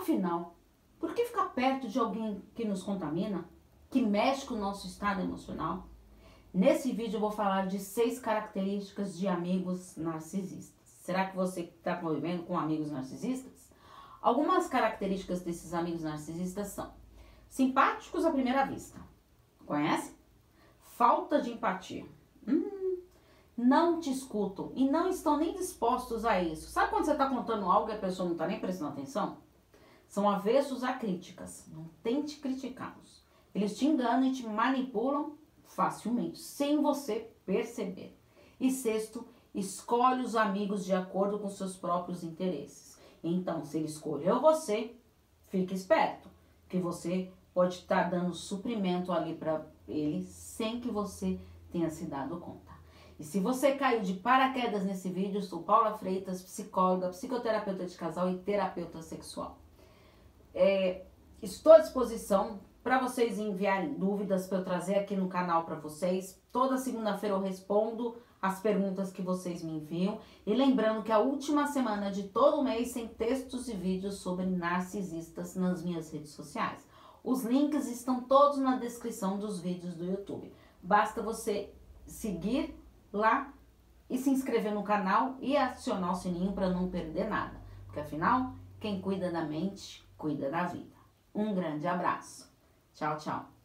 Afinal, por que ficar perto de alguém que nos contamina, que mexe com o nosso estado emocional? Nesse vídeo eu vou falar de seis características de amigos narcisistas. Será que você está convivendo com amigos narcisistas? Algumas características desses amigos narcisistas são simpáticos à primeira vista. Conhece? Falta de empatia. Hum, não te escutam e não estão nem dispostos a isso. Sabe quando você está contando algo e a pessoa não está nem prestando atenção? São avessos a críticas. Não tente criticá-los. Eles te enganam e te manipulam facilmente, sem você perceber. E sexto, escolhe os amigos de acordo com seus próprios interesses. Então, se ele escolheu você, fique esperto, que você pode estar tá dando suprimento ali para ele sem que você tenha se dado conta. E se você caiu de paraquedas nesse vídeo, sou Paula Freitas, psicóloga, psicoterapeuta de casal e terapeuta sexual. É, estou à disposição para vocês enviarem dúvidas para eu trazer aqui no canal para vocês. Toda segunda-feira eu respondo as perguntas que vocês me enviam. E lembrando que a última semana de todo mês tem textos e vídeos sobre narcisistas nas minhas redes sociais. Os links estão todos na descrição dos vídeos do YouTube. Basta você seguir lá e se inscrever no canal e acionar o sininho para não perder nada. Porque afinal, quem cuida da mente, cuida da vida. Um grande abraço. Tchau, tchau.